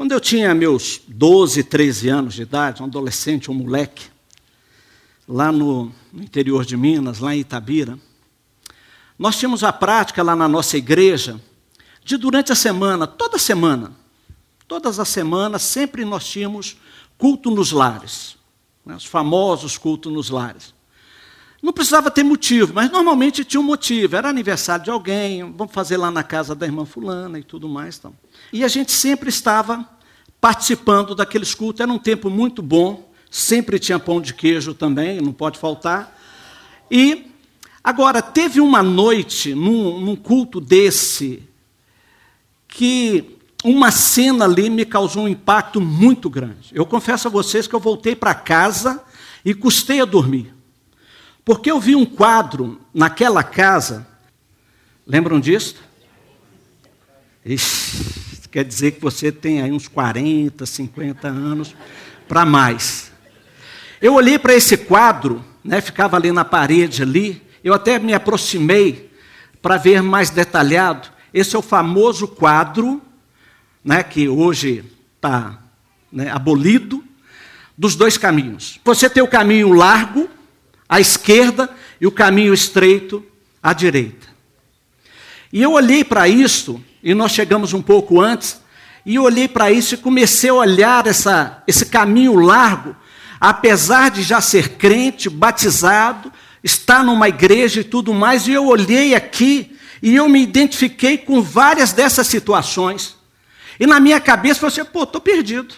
Quando eu tinha meus 12, 13 anos de idade, um adolescente, um moleque, lá no, no interior de Minas, lá em Itabira, nós tínhamos a prática lá na nossa igreja de durante a semana, toda semana, todas as semanas, sempre nós tínhamos culto nos lares, né, os famosos cultos nos lares. Não precisava ter motivo, mas normalmente tinha um motivo. Era aniversário de alguém, vamos fazer lá na casa da irmã fulana e tudo mais. Então. E a gente sempre estava participando daqueles cultos. Era um tempo muito bom, sempre tinha pão de queijo também, não pode faltar. E agora, teve uma noite, num, num culto desse, que uma cena ali me causou um impacto muito grande. Eu confesso a vocês que eu voltei para casa e custei a dormir. Porque eu vi um quadro naquela casa, lembram disso? Ixi, quer dizer que você tem aí uns 40, 50 anos para mais. Eu olhei para esse quadro, né, ficava ali na parede ali, eu até me aproximei para ver mais detalhado. Esse é o famoso quadro, né, que hoje está né, abolido, dos dois caminhos. Você tem o caminho largo, à esquerda e o caminho estreito à direita. E eu olhei para isso, e nós chegamos um pouco antes, e olhei para isso e comecei a olhar essa, esse caminho largo, apesar de já ser crente, batizado, estar numa igreja e tudo mais, e eu olhei aqui e eu me identifiquei com várias dessas situações. E na minha cabeça falei assim, pô, estou perdido.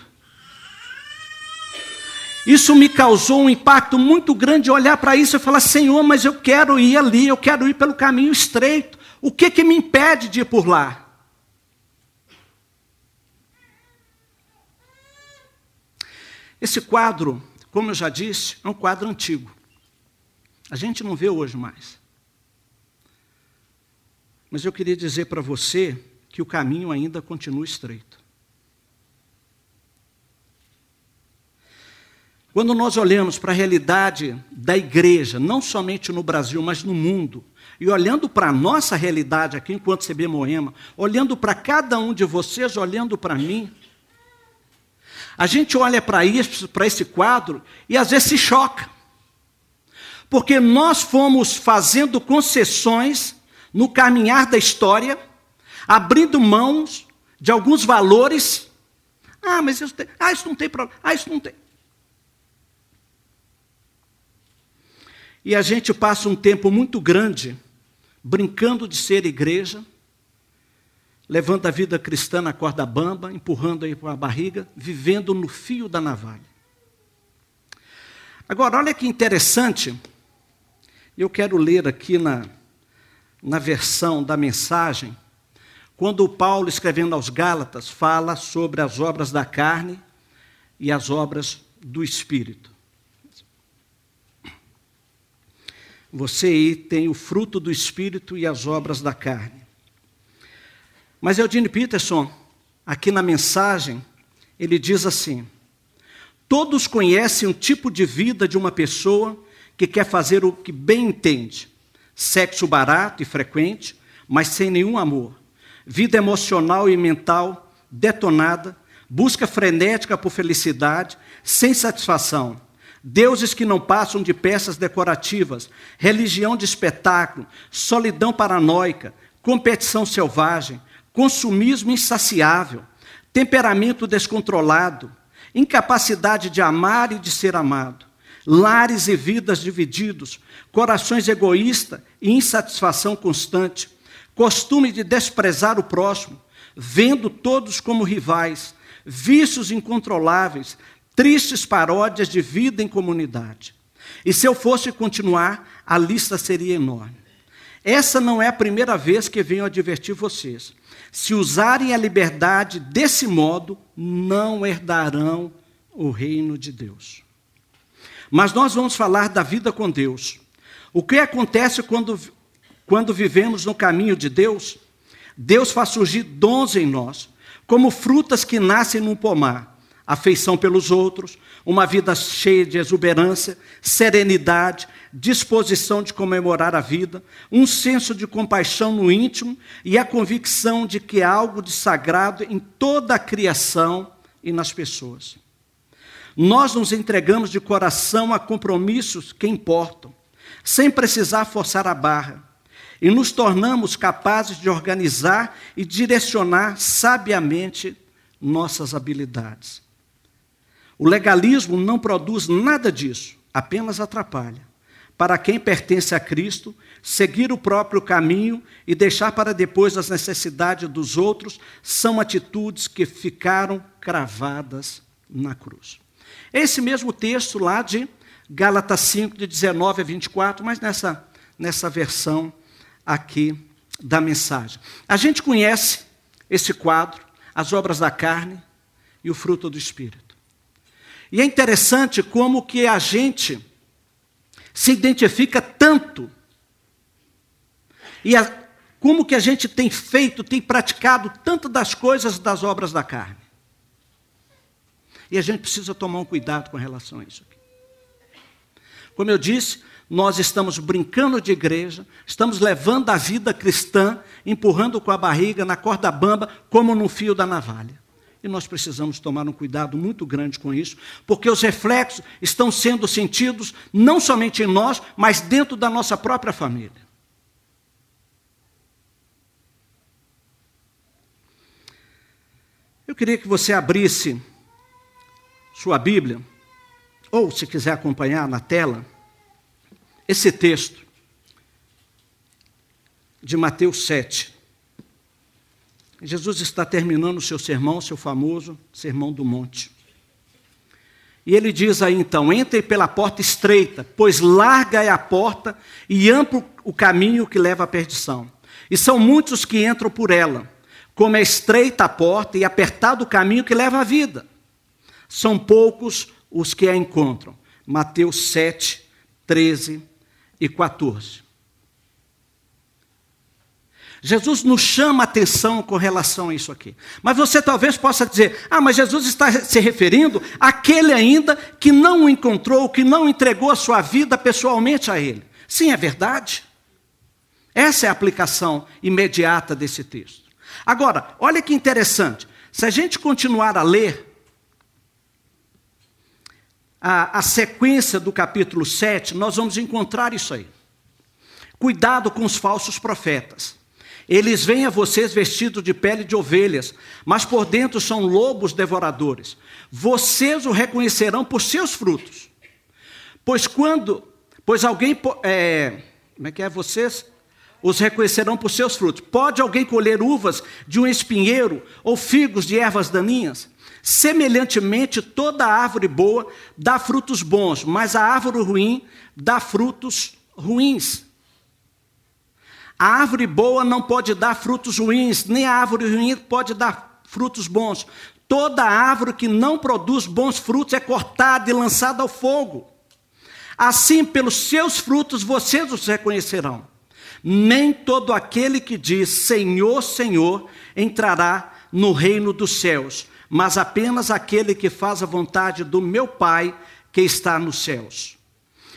Isso me causou um impacto muito grande olhar para isso e falar: Senhor, mas eu quero ir ali, eu quero ir pelo caminho estreito. O que, que me impede de ir por lá? Esse quadro, como eu já disse, é um quadro antigo. A gente não vê hoje mais. Mas eu queria dizer para você que o caminho ainda continua estreito. Quando nós olhamos para a realidade da igreja, não somente no Brasil, mas no mundo, e olhando para a nossa realidade aqui enquanto CB Moema, olhando para cada um de vocês, olhando para mim, a gente olha para isso, para esse quadro, e às vezes se choca. Porque nós fomos fazendo concessões no caminhar da história, abrindo mãos de alguns valores. Ah, mas isso, tem, ah, isso não tem problema. Ah, isso não tem. E a gente passa um tempo muito grande brincando de ser igreja, levando a vida cristã na corda bamba, empurrando aí para a barriga, vivendo no fio da navalha. Agora, olha que interessante, eu quero ler aqui na, na versão da mensagem, quando Paulo, escrevendo aos Gálatas, fala sobre as obras da carne e as obras do Espírito. Você aí tem o fruto do Espírito e as obras da carne. Mas Eugene Peterson, aqui na mensagem, ele diz assim: Todos conhecem um tipo de vida de uma pessoa que quer fazer o que bem entende. Sexo barato e frequente, mas sem nenhum amor. Vida emocional e mental detonada, busca frenética por felicidade, sem satisfação deuses que não passam de peças decorativas, religião de espetáculo, solidão paranoica, competição selvagem, consumismo insaciável, temperamento descontrolado, incapacidade de amar e de ser amado, lares e vidas divididos, corações egoístas e insatisfação constante, costume de desprezar o próximo, vendo todos como rivais, vícios incontroláveis, Tristes paródias de vida em comunidade. E se eu fosse continuar, a lista seria enorme. Essa não é a primeira vez que venho advertir vocês. Se usarem a liberdade desse modo, não herdarão o reino de Deus. Mas nós vamos falar da vida com Deus. O que acontece quando, quando vivemos no caminho de Deus? Deus faz surgir dons em nós, como frutas que nascem num pomar afeição pelos outros, uma vida cheia de exuberância, serenidade, disposição de comemorar a vida, um senso de compaixão no íntimo e a convicção de que há algo de sagrado em toda a criação e nas pessoas. Nós nos entregamos de coração a compromissos que importam, sem precisar forçar a barra, e nos tornamos capazes de organizar e direcionar sabiamente nossas habilidades. O legalismo não produz nada disso, apenas atrapalha. Para quem pertence a Cristo, seguir o próprio caminho e deixar para depois as necessidades dos outros são atitudes que ficaram cravadas na cruz. Esse mesmo texto lá de Gálatas 5, de 19 a 24, mas nessa, nessa versão aqui da mensagem. A gente conhece esse quadro, as obras da carne e o fruto do Espírito. E é interessante como que a gente se identifica tanto e a, como que a gente tem feito, tem praticado tanto das coisas das obras da carne. E a gente precisa tomar um cuidado com relação a isso aqui. Como eu disse, nós estamos brincando de igreja, estamos levando a vida cristã, empurrando com a barriga na corda bamba, como no fio da navalha. E nós precisamos tomar um cuidado muito grande com isso, porque os reflexos estão sendo sentidos não somente em nós, mas dentro da nossa própria família. Eu queria que você abrisse sua Bíblia, ou se quiser acompanhar na tela, esse texto de Mateus 7. Jesus está terminando o seu sermão, seu famoso Sermão do Monte. E ele diz aí então: entre pela porta estreita, pois larga é a porta e amplo o caminho que leva à perdição. E são muitos que entram por ela, como é estreita a porta e apertado o caminho que leva à vida. São poucos os que a encontram. Mateus 7, 13 e 14. Jesus nos chama a atenção com relação a isso aqui. Mas você talvez possa dizer: ah, mas Jesus está se referindo àquele ainda que não o encontrou, que não entregou a sua vida pessoalmente a ele. Sim, é verdade. Essa é a aplicação imediata desse texto. Agora, olha que interessante. Se a gente continuar a ler, a, a sequência do capítulo 7, nós vamos encontrar isso aí. Cuidado com os falsos profetas. Eles vêm a vocês vestidos de pele de ovelhas, mas por dentro são lobos devoradores. Vocês o reconhecerão por seus frutos. Pois quando, pois alguém, é, como é que é vocês? Os reconhecerão por seus frutos. Pode alguém colher uvas de um espinheiro ou figos de ervas daninhas? Semelhantemente, toda árvore boa dá frutos bons, mas a árvore ruim dá frutos ruins. A árvore boa não pode dar frutos ruins, nem a árvore ruim pode dar frutos bons. Toda árvore que não produz bons frutos é cortada e lançada ao fogo. Assim, pelos seus frutos vocês os reconhecerão. Nem todo aquele que diz Senhor, Senhor entrará no reino dos céus, mas apenas aquele que faz a vontade do meu Pai que está nos céus.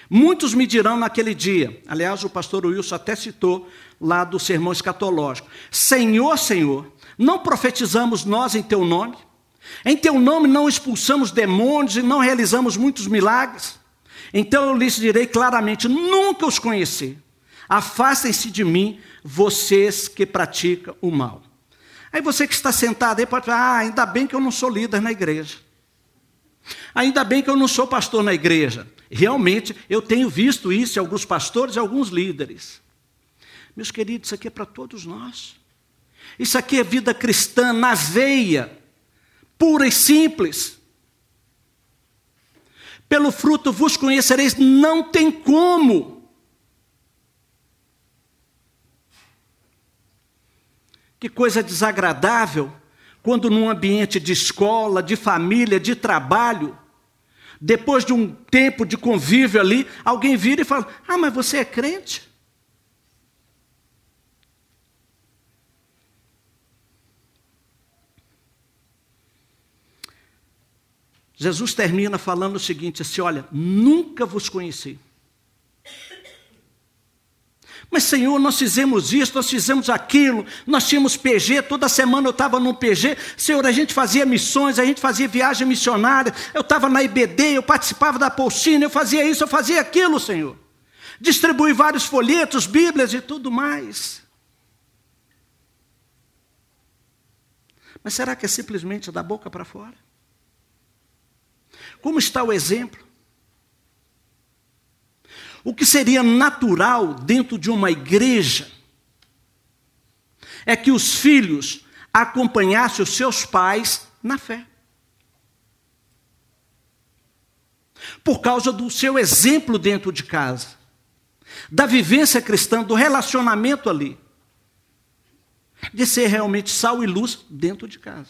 Muitos me dirão naquele dia, aliás, o pastor Wilson até citou lá do sermão escatológico: Senhor, Senhor, não profetizamos nós em teu nome? Em teu nome não expulsamos demônios e não realizamos muitos milagres? Então eu lhes direi claramente: nunca os conheci. Afastem-se de mim, vocês que praticam o mal. Aí você que está sentado aí pode falar: ah, ainda bem que eu não sou líder na igreja. Ainda bem que eu não sou pastor na igreja. Realmente, eu tenho visto isso em alguns pastores e alguns líderes. Meus queridos, isso aqui é para todos nós. Isso aqui é vida cristã na veia, pura e simples. Pelo fruto vos conhecereis, não tem como. Que coisa desagradável quando num ambiente de escola, de família, de trabalho, depois de um tempo de convívio ali, alguém vira e fala: Ah, mas você é crente? Jesus termina falando o seguinte: assim, olha, nunca vos conheci. Mas, Senhor, nós fizemos isso, nós fizemos aquilo, nós tínhamos PG, toda semana eu estava no PG. Senhor, a gente fazia missões, a gente fazia viagem missionária, eu estava na IBD, eu participava da Polsina, eu fazia isso, eu fazia aquilo, Senhor. Distribuí vários folhetos, Bíblias e tudo mais. Mas será que é simplesmente da boca para fora? Como está o exemplo? O que seria natural dentro de uma igreja é que os filhos acompanhassem os seus pais na fé. Por causa do seu exemplo dentro de casa, da vivência cristã, do relacionamento ali, de ser realmente sal e luz dentro de casa.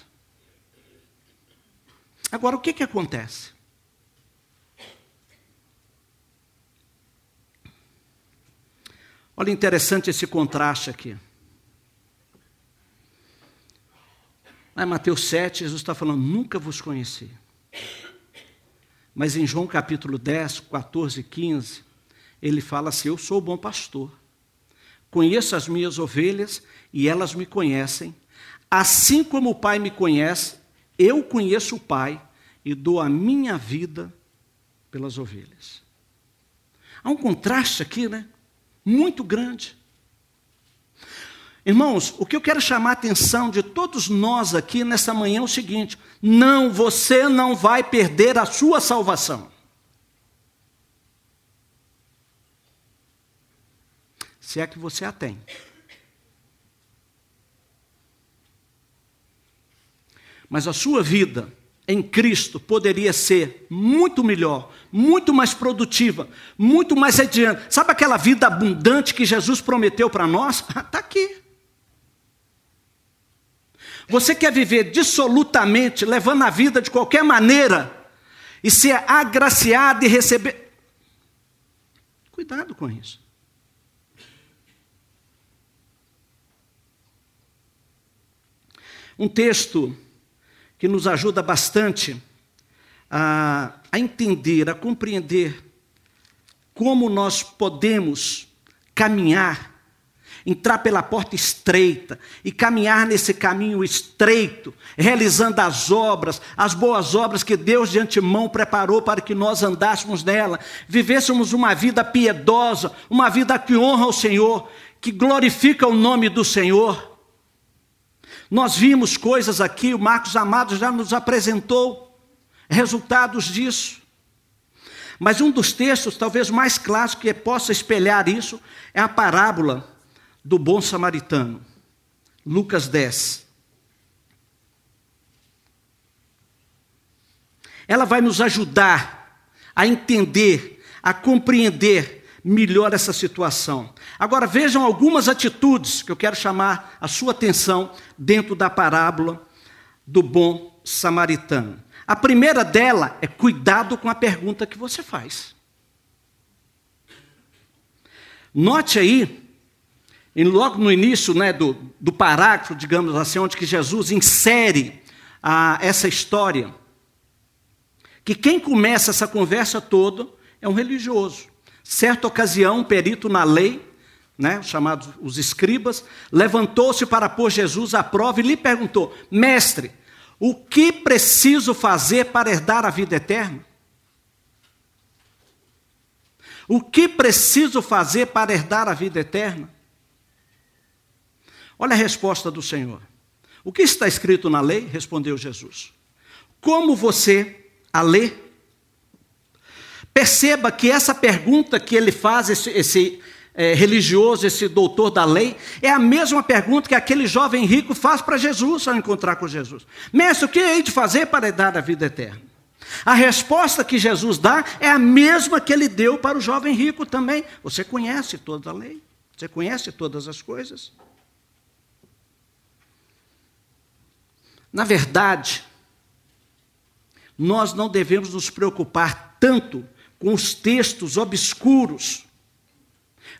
Agora, o que, que acontece? Olha interessante esse contraste aqui. Lá em Mateus 7, Jesus está falando: Nunca vos conheci. Mas em João capítulo 10, 14 e 15, ele fala assim: Eu sou o bom pastor. Conheço as minhas ovelhas e elas me conhecem. Assim como o Pai me conhece, eu conheço o Pai e dou a minha vida pelas ovelhas. Há um contraste aqui, né? Muito grande. Irmãos, o que eu quero chamar a atenção de todos nós aqui nessa manhã é o seguinte: não, você não vai perder a sua salvação. Se é que você a tem. Mas a sua vida em Cristo poderia ser muito melhor, muito mais produtiva, muito mais adiante. Sabe aquela vida abundante que Jesus prometeu para nós? Está aqui. Você quer viver dissolutamente, levando a vida de qualquer maneira, e ser agraciado e receber. Cuidado com isso. Um texto que nos ajuda bastante a, a entender, a compreender como nós podemos caminhar, entrar pela porta estreita e caminhar nesse caminho estreito, realizando as obras, as boas obras que Deus de antemão preparou para que nós andássemos nela, vivêssemos uma vida piedosa, uma vida que honra o Senhor, que glorifica o nome do Senhor. Nós vimos coisas aqui, o Marcos Amado já nos apresentou resultados disso. Mas um dos textos, talvez mais clássico que possa espelhar isso, é a parábola do bom samaritano. Lucas 10. Ela vai nos ajudar a entender, a compreender melhor essa situação. Agora vejam algumas atitudes que eu quero chamar a sua atenção dentro da parábola do bom samaritano. A primeira dela é cuidado com a pergunta que você faz. Note aí, logo no início né, do, do parágrafo, digamos assim, onde que Jesus insere a, essa história, que quem começa essa conversa toda é um religioso. Certa ocasião, um perito na lei, né, chamados os escribas, levantou-se para pôr Jesus à prova e lhe perguntou: Mestre, o que preciso fazer para herdar a vida eterna? O que preciso fazer para herdar a vida eterna? Olha a resposta do Senhor. O que está escrito na lei? Respondeu Jesus. Como você a lê? Perceba que essa pergunta que ele faz, esse, esse é, religioso, esse doutor da lei, é a mesma pergunta que aquele jovem rico faz para Jesus ao encontrar com Jesus: Mestre, o que hei de fazer para dar a vida eterna? A resposta que Jesus dá é a mesma que ele deu para o jovem rico também. Você conhece toda a lei, você conhece todas as coisas. Na verdade, nós não devemos nos preocupar tanto com os textos obscuros,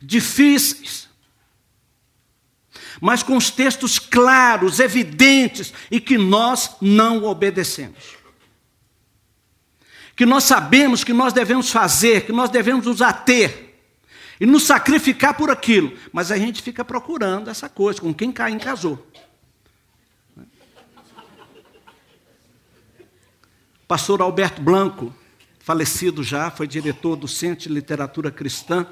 difíceis, mas com os textos claros, evidentes e que nós não obedecemos. que nós sabemos que nós devemos fazer, que nós devemos nos ater e nos sacrificar por aquilo, mas a gente fica procurando essa coisa, com quem Caim casou. Pastor Alberto Blanco, falecido já, foi diretor do Centro de Literatura Cristã.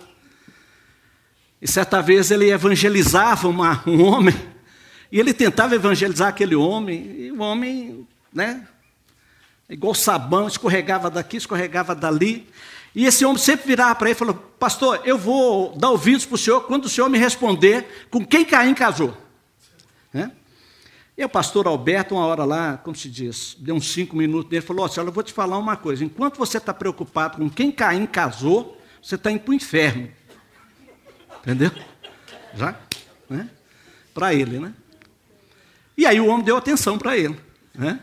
E certa vez ele evangelizava uma, um homem, e ele tentava evangelizar aquele homem, e o homem, né, igual sabão, escorregava daqui, escorregava dali. E esse homem sempre virava para ele e falou: Pastor, eu vou dar ouvidos para o senhor quando o senhor me responder com quem Caim casou. Né? E o pastor Alberto, uma hora lá, como se diz, deu uns cinco minutos dele, falou: Olha, eu vou te falar uma coisa. Enquanto você está preocupado com quem Caim casou, você está indo para o inferno. Entendeu? Já? Né? Para ele, né? E aí o homem deu atenção para ele. Né?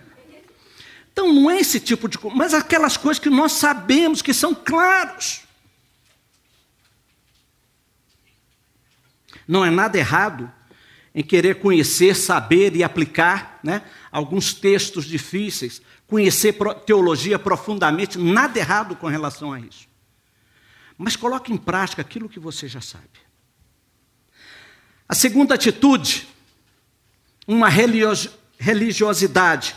Então não é esse tipo de coisa, mas aquelas coisas que nós sabemos que são claros. Não é nada errado em querer conhecer, saber e aplicar né, alguns textos difíceis, conhecer teologia profundamente, nada errado com relação a isso. Mas coloque em prática aquilo que você já sabe. A segunda atitude, uma religiosidade.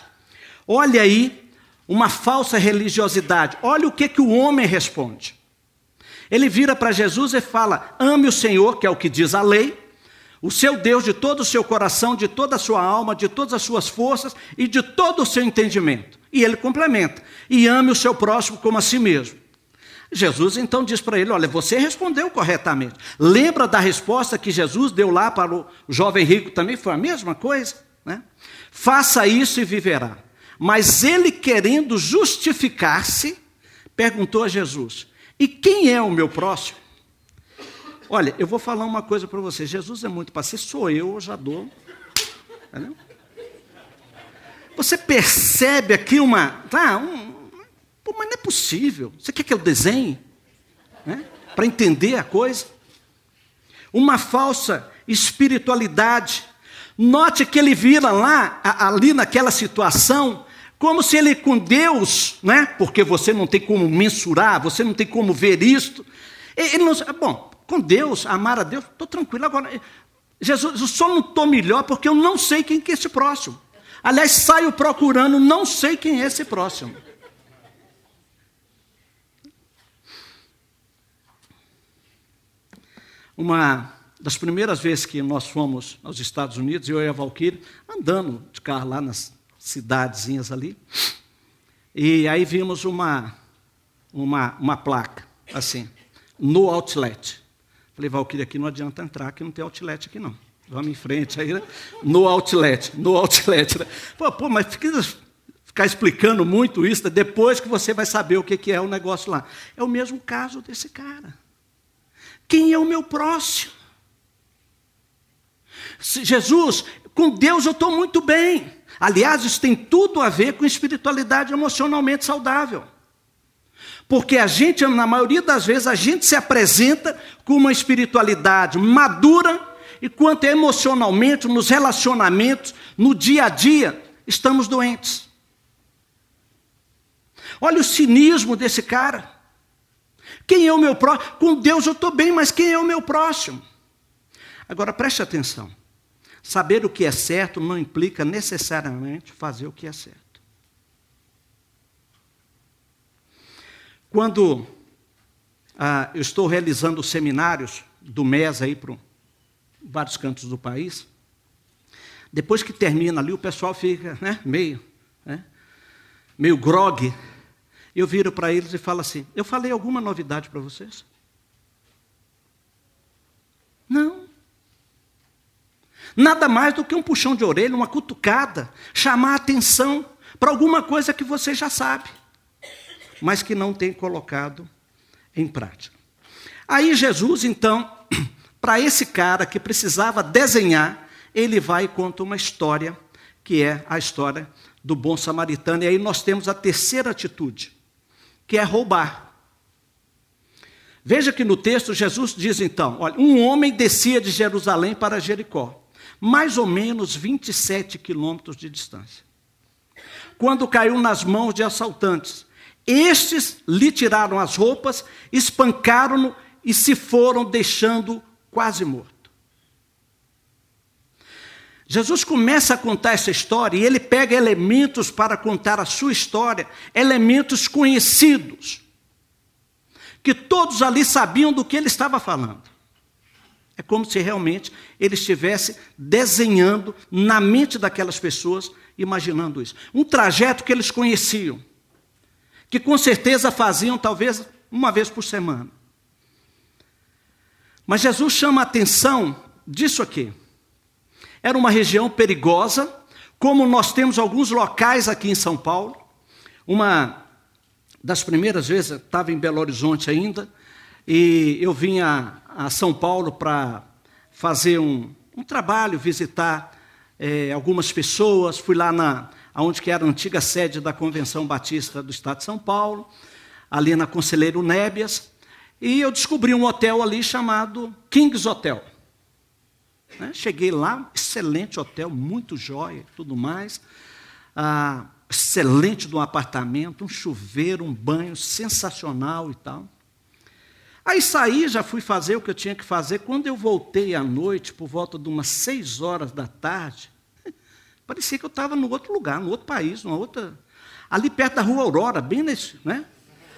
Olha aí, uma falsa religiosidade. Olha o que, que o homem responde. Ele vira para Jesus e fala: ame o Senhor, que é o que diz a lei, o seu Deus de todo o seu coração, de toda a sua alma, de todas as suas forças e de todo o seu entendimento. E ele complementa: e ame o seu próximo como a si mesmo. Jesus então diz para ele: Olha, você respondeu corretamente. Lembra da resposta que Jesus deu lá para o jovem rico também? Foi a mesma coisa. Né? Faça isso e viverá. Mas ele, querendo justificar-se, perguntou a Jesus: E quem é o meu próximo? Olha, eu vou falar uma coisa para você. Jesus é muito paciente, sou eu, eu já dou. Entendeu? Você percebe aqui uma. Tá, um, pô, mas não é possível. Você quer que eu desenhe? Né? Para entender a coisa? Uma falsa espiritualidade. Note que ele vira lá, ali naquela situação, como se ele com Deus, né? porque você não tem como mensurar, você não tem como ver isto. Ele não, bom, com Deus, amar a Deus, estou tranquilo. Agora, Jesus, eu só não estou melhor porque eu não sei quem que é esse próximo. Aliás, saio procurando, não sei quem é esse próximo. Uma das primeiras vezes que nós fomos aos Estados Unidos, eu e a Valkyrie, andando de carro lá nas cidadezinhas ali, e aí vimos uma, uma, uma placa, assim, no outlet. Falei, Valkyrie, aqui não adianta entrar, que não tem outlet aqui não. Vamos em frente aí, né? no outlet, no outlet. Né? Pô, pô, mas fica, ficar explicando muito isso, depois que você vai saber o que, que é o negócio lá. É o mesmo caso desse cara. Quem é o meu próximo? Jesus, com Deus eu estou muito bem. Aliás, isso tem tudo a ver com espiritualidade emocionalmente saudável. Porque a gente, na maioria das vezes, a gente se apresenta com uma espiritualidade madura, e quanto emocionalmente, nos relacionamentos, no dia a dia, estamos doentes. Olha o cinismo desse cara. Quem é o meu próximo? Com Deus eu estou bem, mas quem é o meu próximo? Agora preste atenção. Saber o que é certo não implica necessariamente fazer o que é certo. Quando ah, eu estou realizando seminários do MES aí para vários cantos do país, depois que termina ali, o pessoal fica né, meio, né, meio grogue. Eu viro para eles e falo assim: Eu falei alguma novidade para vocês? Não. Nada mais do que um puxão de orelha, uma cutucada, chamar a atenção para alguma coisa que você já sabe mas que não tem colocado em prática. Aí Jesus, então, para esse cara que precisava desenhar, ele vai e conta uma história, que é a história do bom samaritano. E aí nós temos a terceira atitude, que é roubar. Veja que no texto Jesus diz então: olha, um homem descia de Jerusalém para Jericó, mais ou menos 27 quilômetros de distância. Quando caiu nas mãos de assaltantes, Estes lhe tiraram as roupas, espancaram-no e se foram, deixando quase morto. Jesus começa a contar essa história e ele pega elementos para contar a sua história, elementos conhecidos, que todos ali sabiam do que ele estava falando. É como se realmente ele estivesse desenhando na mente daquelas pessoas, imaginando isso. Um trajeto que eles conheciam, que com certeza faziam talvez uma vez por semana. Mas Jesus chama a atenção disso aqui. Era uma região perigosa, como nós temos alguns locais aqui em São Paulo. Uma das primeiras vezes, estava em Belo Horizonte ainda, e eu vinha a São Paulo para fazer um, um, trabalho, visitar é, algumas pessoas. Fui lá na onde que era a antiga sede da Convenção Batista do Estado de São Paulo, ali na Conselheiro Nébias, e eu descobri um hotel ali chamado Kings Hotel. Né? Cheguei lá, excelente hotel, muito jóia, tudo mais. Ah, excelente de um apartamento, um chuveiro, um banho sensacional e tal. Aí saí, já fui fazer o que eu tinha que fazer. Quando eu voltei à noite, por volta de umas seis horas da tarde, parecia que eu estava no outro lugar, no outro país, numa outra. Ali perto da rua Aurora, bem nesse, né?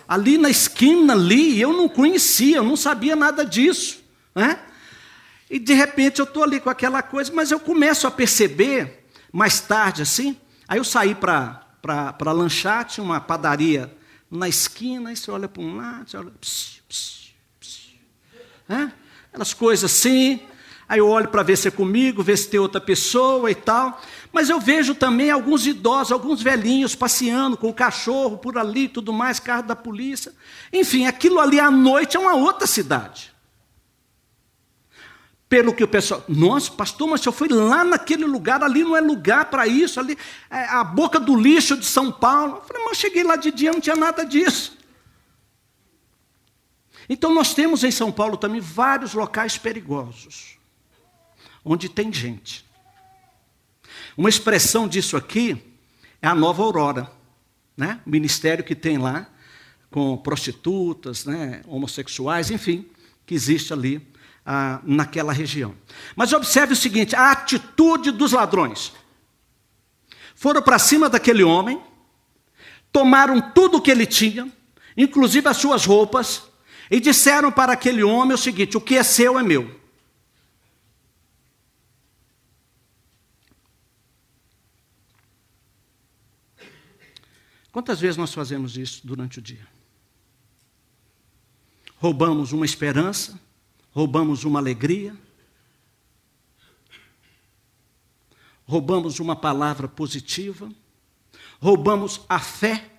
Ali na esquina ali, eu não conhecia, eu não sabia nada disso. Né? E de repente eu estou ali com aquela coisa, mas eu começo a perceber, mais tarde assim, aí eu saí para lanchar, tinha uma padaria na esquina, aí você olha para um lado, você olha. Pss, pss, né? Aquelas coisas assim. Aí eu olho para ver se é comigo, ver se tem outra pessoa e tal. Mas eu vejo também alguns idosos, alguns velhinhos passeando com o cachorro por ali tudo mais, carro da polícia. Enfim, aquilo ali à noite é uma outra cidade. Pelo que o pessoal, nossa, pastor, mas eu fui lá naquele lugar, ali não é lugar para isso, ali é a boca do lixo de São Paulo. Eu falei, mas eu cheguei lá de dia, não tinha nada disso. Então nós temos em São Paulo também vários locais perigosos, onde tem gente. Uma expressão disso aqui é a Nova Aurora, né? O ministério que tem lá com prostitutas, né? homossexuais, enfim, que existe ali ah, naquela região. Mas observe o seguinte: a atitude dos ladrões. Foram para cima daquele homem, tomaram tudo o que ele tinha, inclusive as suas roupas, e disseram para aquele homem o seguinte: o que é seu é meu. Quantas vezes nós fazemos isso durante o dia? Roubamos uma esperança, roubamos uma alegria, roubamos uma palavra positiva, roubamos a fé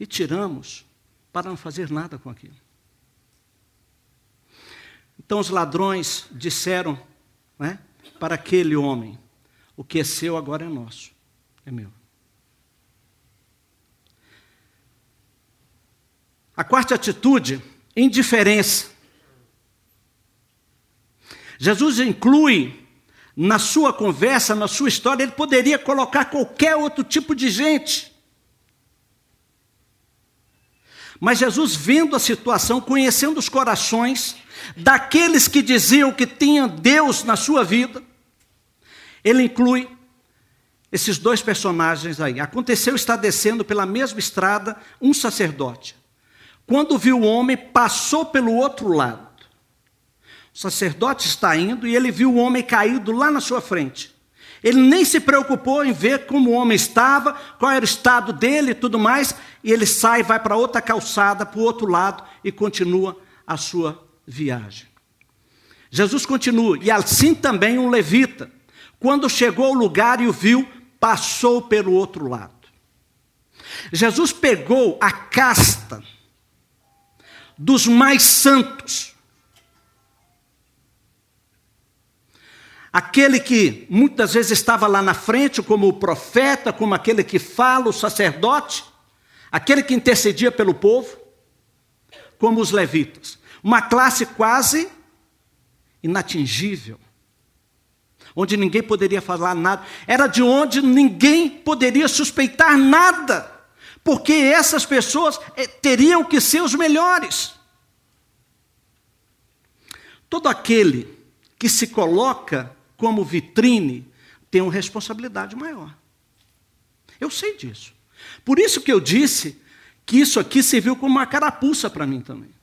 e tiramos para não fazer nada com aquilo. Então os ladrões disseram né, para aquele homem: O que é seu agora é nosso, é meu. A quarta atitude, indiferença. Jesus inclui na sua conversa, na sua história, ele poderia colocar qualquer outro tipo de gente. Mas Jesus, vendo a situação, conhecendo os corações daqueles que diziam que tinham Deus na sua vida, ele inclui esses dois personagens aí. Aconteceu estar descendo pela mesma estrada um sacerdote. Quando viu o homem, passou pelo outro lado. O sacerdote está indo e ele viu o homem caído lá na sua frente. Ele nem se preocupou em ver como o homem estava, qual era o estado dele e tudo mais, e ele sai, vai para outra calçada, para o outro lado e continua a sua viagem. Jesus continua, e assim também um levita, quando chegou ao lugar e o viu, passou pelo outro lado. Jesus pegou a casta dos mais santos, aquele que muitas vezes estava lá na frente, como o profeta, como aquele que fala, o sacerdote, aquele que intercedia pelo povo, como os levitas. Uma classe quase inatingível, onde ninguém poderia falar nada, era de onde ninguém poderia suspeitar nada, porque essas pessoas eh, teriam que ser os melhores. Todo aquele que se coloca como vitrine tem uma responsabilidade maior. Eu sei disso. Por isso que eu disse que isso aqui serviu como uma carapuça para mim também.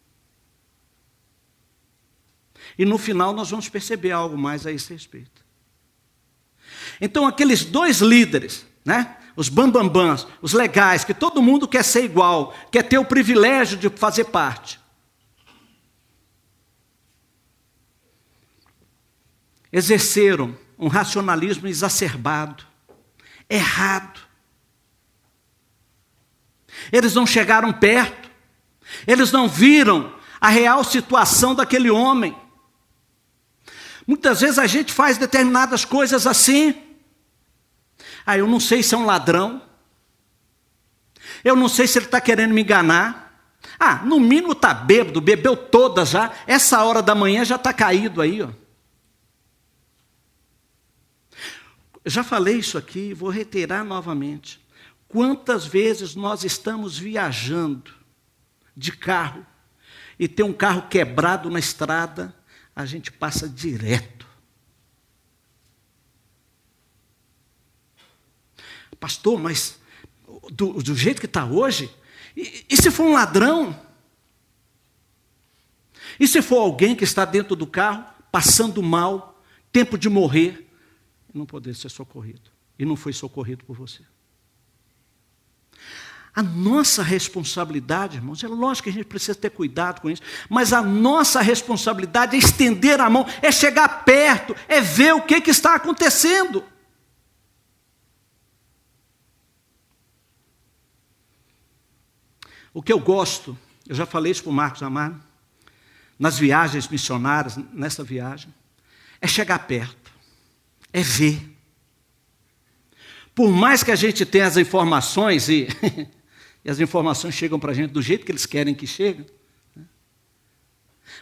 E no final nós vamos perceber algo mais a esse respeito. Então, aqueles dois líderes, né? os bambambãs, os legais, que todo mundo quer ser igual, quer ter o privilégio de fazer parte. Exerceram um racionalismo exacerbado, errado. Eles não chegaram perto, eles não viram a real situação daquele homem. Muitas vezes a gente faz determinadas coisas assim. Ah, eu não sei se é um ladrão. Eu não sei se ele está querendo me enganar. Ah, no mínimo está bêbado, bebeu todas já. Essa hora da manhã já está caído aí, ó. Já falei isso aqui, vou reiterar novamente. Quantas vezes nós estamos viajando de carro e tem um carro quebrado na estrada a gente passa direto. Pastor, mas do, do jeito que está hoje, e, e se for um ladrão? E se for alguém que está dentro do carro, passando mal, tempo de morrer, não poder ser socorrido? E não foi socorrido por você. A nossa responsabilidade, irmãos, é lógico que a gente precisa ter cuidado com isso, mas a nossa responsabilidade é estender a mão, é chegar perto, é ver o que, que está acontecendo. O que eu gosto, eu já falei isso para o Marcos Amaro, nas viagens missionárias, nessa viagem, é chegar perto, é ver. Por mais que a gente tenha as informações e e as informações chegam para a gente do jeito que eles querem que cheguem. Né?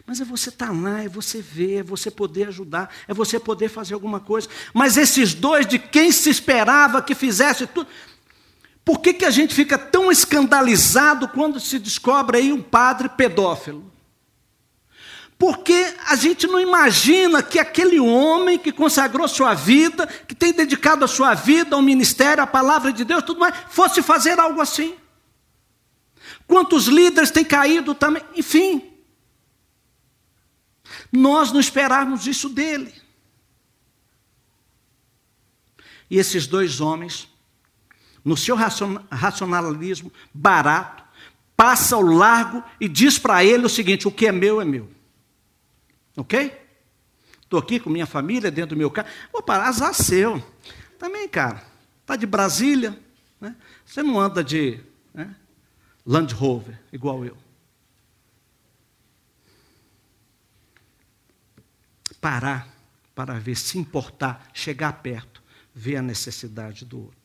Mas é você estar tá lá, é você ver, é você poder ajudar, é você poder fazer alguma coisa. Mas esses dois, de quem se esperava que fizesse tudo. Por que, que a gente fica tão escandalizado quando se descobre aí um padre pedófilo? Porque a gente não imagina que aquele homem que consagrou sua vida, que tem dedicado a sua vida ao ministério, à palavra de Deus, tudo mais, fosse fazer algo assim. Quantos líderes têm caído também? Enfim. Nós não esperávamos isso dele. E esses dois homens, no seu racionalismo barato, passa ao largo e diz para ele o seguinte: o que é meu é meu. Ok? Estou aqui com minha família dentro do meu carro. Vou parar, azar seu. Também, cara. Está de Brasília. Né? Você não anda de né, Land Rover, igual eu. Parar para ver, se importar, chegar perto, ver a necessidade do outro.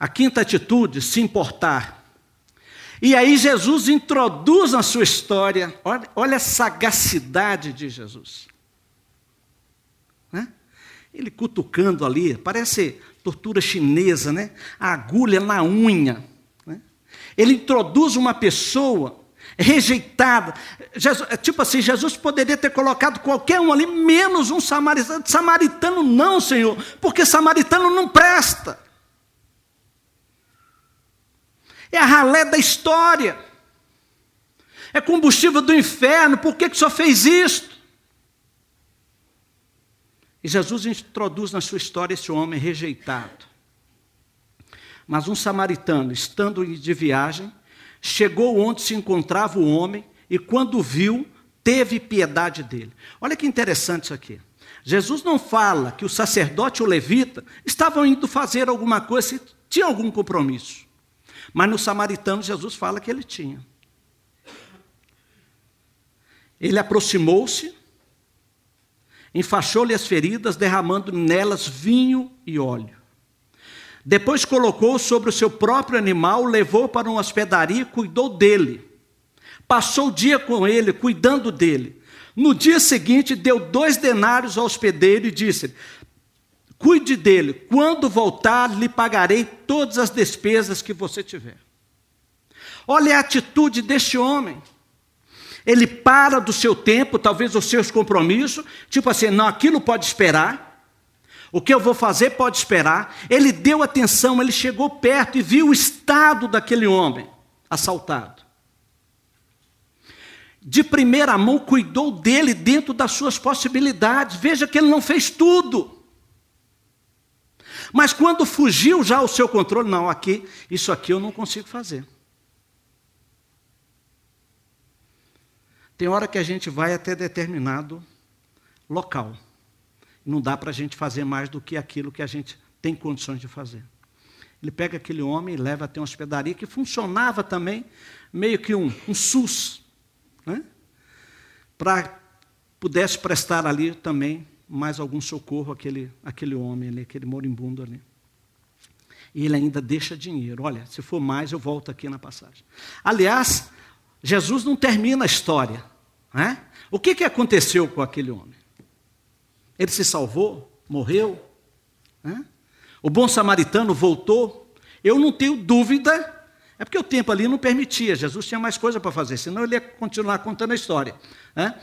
A quinta atitude, se importar. E aí Jesus introduz na sua história, olha, olha a sagacidade de Jesus. Né? Ele cutucando ali, parece tortura chinesa, né? A agulha na unha. Ele introduz uma pessoa rejeitada. Jesus, é tipo assim, Jesus poderia ter colocado qualquer um ali, menos um samaritano. Samaritano não, Senhor, porque samaritano não presta. É a ralé da história. É combustível do inferno. Por que, que o Senhor fez isto? E Jesus introduz na sua história esse homem rejeitado. Mas um samaritano, estando de viagem, chegou onde se encontrava o homem e, quando viu, teve piedade dele. Olha que interessante isso aqui. Jesus não fala que o sacerdote ou levita estavam indo fazer alguma coisa, tinha algum compromisso. Mas no samaritano, Jesus fala que ele tinha. Ele aproximou-se, enfaixou-lhe as feridas, derramando nelas vinho e óleo. Depois colocou sobre o seu próprio animal, levou para uma hospedaria e cuidou dele. Passou o dia com ele, cuidando dele. No dia seguinte, deu dois denários ao hospedeiro e disse: Cuide dele, quando voltar, lhe pagarei todas as despesas que você tiver. Olha a atitude deste homem. Ele para do seu tempo, talvez os seus compromissos, tipo assim, não, aquilo pode esperar. O que eu vou fazer pode esperar. Ele deu atenção, ele chegou perto e viu o estado daquele homem assaltado. De primeira mão, cuidou dele dentro das suas possibilidades. Veja que ele não fez tudo. Mas quando fugiu já o seu controle, não, aqui, isso aqui eu não consigo fazer. Tem hora que a gente vai até determinado local. Não dá para a gente fazer mais do que aquilo que a gente tem condições de fazer. Ele pega aquele homem e leva até uma hospedaria que funcionava também meio que um, um SUS, né? para pudesse prestar ali também mais algum socorro àquele, àquele homem ali, aquele moribundo ali. E ele ainda deixa dinheiro. Olha, se for mais, eu volto aqui na passagem. Aliás, Jesus não termina a história. Né? O que, que aconteceu com aquele homem? Ele se salvou? Morreu? Né? O bom samaritano voltou? Eu não tenho dúvida, é porque o tempo ali não permitia, Jesus tinha mais coisa para fazer, senão ele ia continuar contando a história. Né?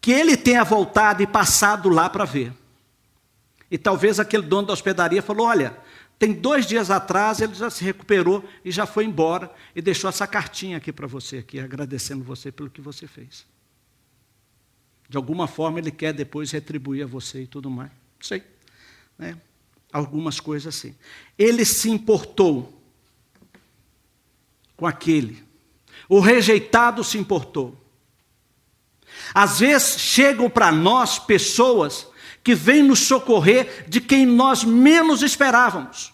Que ele tenha voltado e passado lá para ver. E talvez aquele dono da hospedaria falou: Olha, tem dois dias atrás ele já se recuperou e já foi embora e deixou essa cartinha aqui para você, aqui, agradecendo você pelo que você fez. De alguma forma ele quer depois retribuir a você e tudo mais. Não sei. Né? Algumas coisas assim. Ele se importou com aquele. O rejeitado se importou. Às vezes chegam para nós pessoas que vêm nos socorrer de quem nós menos esperávamos.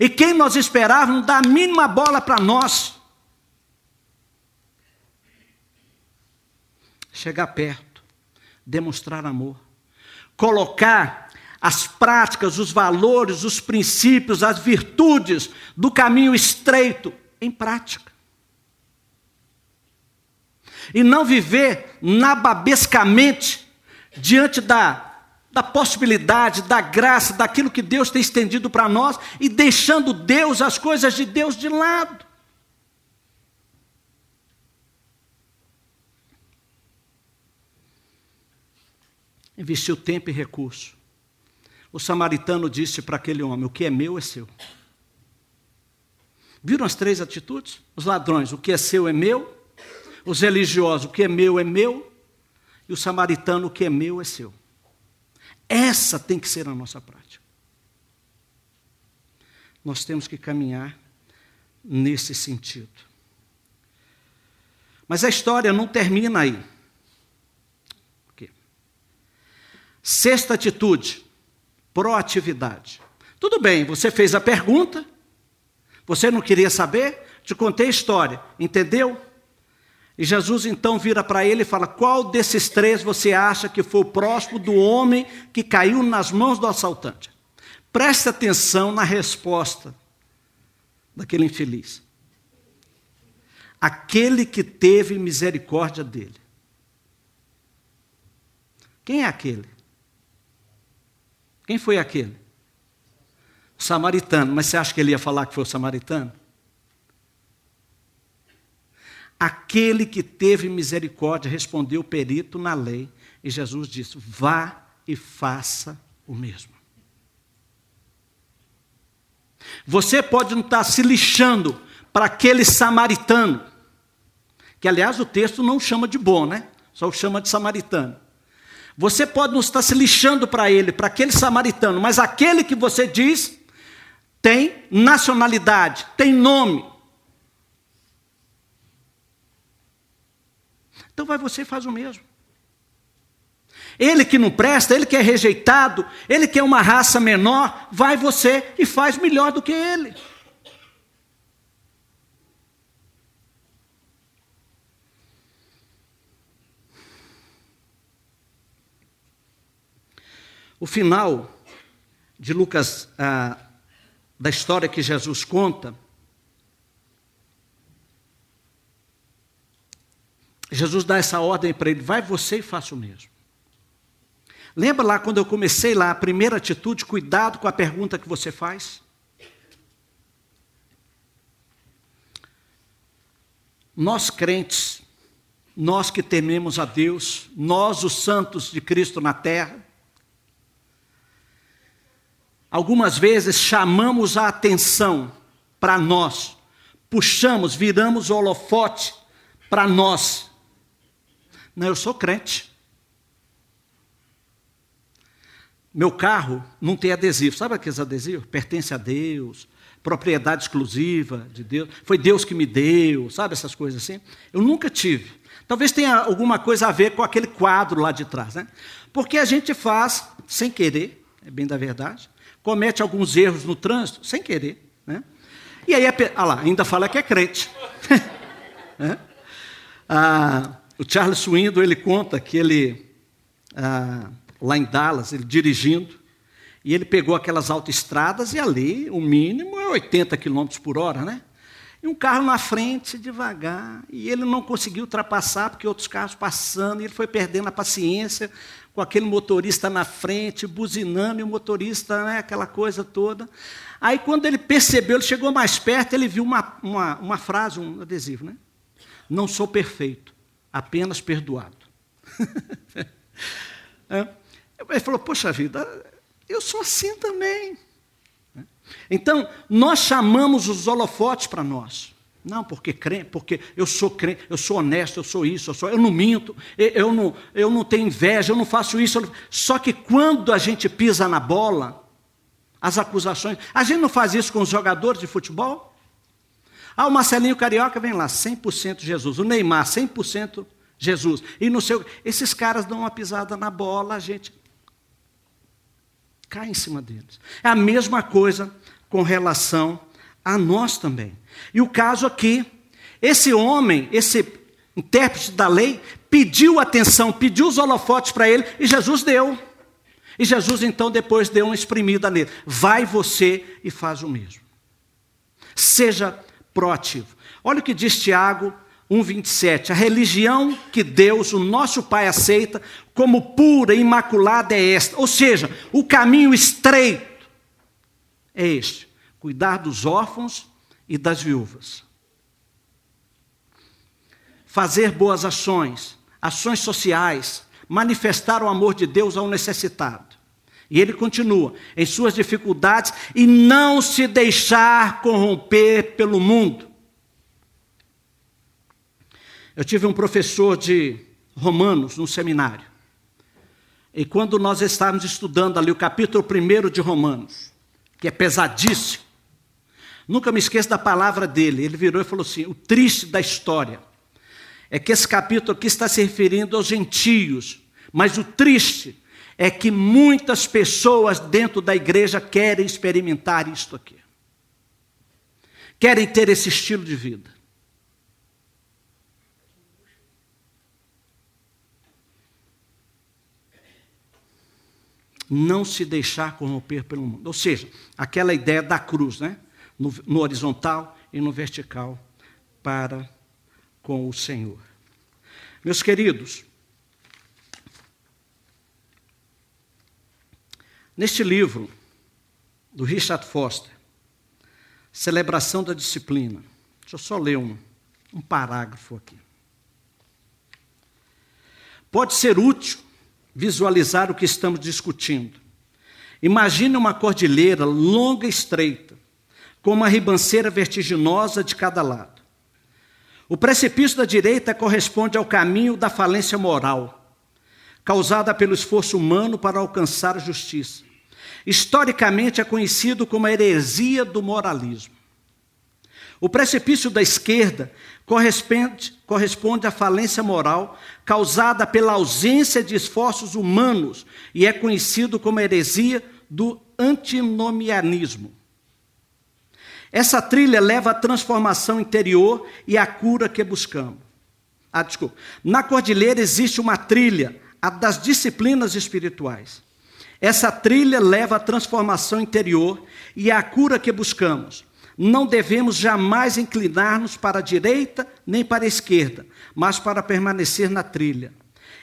E quem nós esperávamos dá a mínima bola para nós. chegar perto, demonstrar amor, colocar as práticas, os valores, os princípios, as virtudes do caminho estreito em prática. E não viver nababescamente diante da, da possibilidade, da graça, daquilo que Deus tem estendido para nós e deixando Deus, as coisas de Deus de lado. investiu tempo e recurso. O samaritano disse para aquele homem: O que é meu é seu. Viram as três atitudes? Os ladrões: O que é seu é meu. Os religiosos: O que é meu é meu. E o samaritano: O que é meu é seu. Essa tem que ser a nossa prática. Nós temos que caminhar nesse sentido. Mas a história não termina aí. Sexta atitude, proatividade. Tudo bem, você fez a pergunta, você não queria saber, te contei a história, entendeu? E Jesus então vira para ele e fala: Qual desses três você acha que foi o próximo do homem que caiu nas mãos do assaltante? Preste atenção na resposta daquele infeliz. Aquele que teve misericórdia dele. Quem é aquele? Quem foi aquele? O samaritano. Mas você acha que ele ia falar que foi o samaritano? Aquele que teve misericórdia respondeu o perito na lei. E Jesus disse: vá e faça o mesmo. Você pode não estar se lixando para aquele samaritano, que aliás o texto não chama de bom, né? Só o chama de samaritano. Você pode não estar se lixando para ele, para aquele samaritano, mas aquele que você diz tem nacionalidade, tem nome. Então vai você e faz o mesmo. Ele que não presta, ele que é rejeitado, ele que é uma raça menor, vai você e faz melhor do que ele. O final de Lucas, ah, da história que Jesus conta, Jesus dá essa ordem para ele: vai você e faça o mesmo. Lembra lá quando eu comecei lá, a primeira atitude, cuidado com a pergunta que você faz? Nós crentes, nós que tememos a Deus, nós os santos de Cristo na terra, algumas vezes chamamos a atenção para nós, puxamos, viramos o holofote para nós. Não, eu sou crente. Meu carro não tem adesivo. Sabe aqueles adesivos? Pertence a Deus, propriedade exclusiva de Deus. Foi Deus que me deu, sabe essas coisas assim? Eu nunca tive. Talvez tenha alguma coisa a ver com aquele quadro lá de trás, né? Porque a gente faz sem querer, é bem da verdade, comete alguns erros no trânsito sem querer, né? E aí, ah lá, ainda fala que é crente. é? ah, o Charles Swindon, ele conta que ele ah, lá em Dallas, ele dirigindo, e ele pegou aquelas autoestradas e ali o mínimo é 80 km por hora, né? E um carro na frente, devagar, e ele não conseguiu ultrapassar, porque outros carros passando, e ele foi perdendo a paciência com aquele motorista na frente, buzinando, e o motorista, né, aquela coisa toda. Aí, quando ele percebeu, ele chegou mais perto, ele viu uma, uma, uma frase, um adesivo, né? Não sou perfeito, apenas perdoado. é. Ele falou: Poxa vida, eu sou assim também. Então, nós chamamos os holofotes para nós. Não, porque crente, porque eu sou crente, eu sou honesto, eu sou isso, eu, sou, eu não minto, eu não, eu não tenho inveja, eu não faço isso. Eu, só que quando a gente pisa na bola, as acusações. A gente não faz isso com os jogadores de futebol? Ah, o Marcelinho Carioca vem lá, 100% Jesus. O Neymar, 100% Jesus. E no seu, esses caras dão uma pisada na bola, a gente cai em cima deles. É a mesma coisa com relação a nós também. E o caso aqui, esse homem, esse intérprete da lei, pediu atenção, pediu os holofotes para ele e Jesus deu. E Jesus então depois deu uma exprimida nele. Vai você e faz o mesmo. Seja proativo. Olha o que diz Tiago 1,27. A religião que Deus, o nosso Pai, aceita como pura e imaculada é esta. Ou seja, o caminho estreito é este: cuidar dos órfãos e das viúvas. Fazer boas ações, ações sociais, manifestar o amor de Deus ao necessitado. E ele continua, em suas dificuldades, e não se deixar corromper pelo mundo eu tive um professor de Romanos no seminário. E quando nós estávamos estudando ali o capítulo 1 de Romanos, que é pesadíssimo, nunca me esqueço da palavra dele. Ele virou e falou assim: o triste da história é que esse capítulo aqui está se referindo aos gentios, mas o triste é que muitas pessoas dentro da igreja querem experimentar isto aqui, querem ter esse estilo de vida. não se deixar corromper pelo mundo. Ou seja, aquela ideia da cruz, né? no, no horizontal e no vertical, para com o Senhor. Meus queridos, neste livro do Richard Foster, Celebração da Disciplina, deixa eu só ler um, um parágrafo aqui. Pode ser útil visualizar o que estamos discutindo. Imagine uma cordilheira longa e estreita, com uma ribanceira vertiginosa de cada lado. O precipício da direita corresponde ao caminho da falência moral, causada pelo esforço humano para alcançar a justiça. Historicamente é conhecido como a heresia do moralismo. O precipício da esquerda corresponde, corresponde à falência moral causada pela ausência de esforços humanos e é conhecido como a heresia do antinomianismo. Essa trilha leva à transformação interior e à cura que buscamos. Ah, desculpa. Na cordilheira existe uma trilha, a das disciplinas espirituais. Essa trilha leva à transformação interior e à cura que buscamos não devemos jamais inclinar-nos para a direita nem para a esquerda, mas para permanecer na trilha.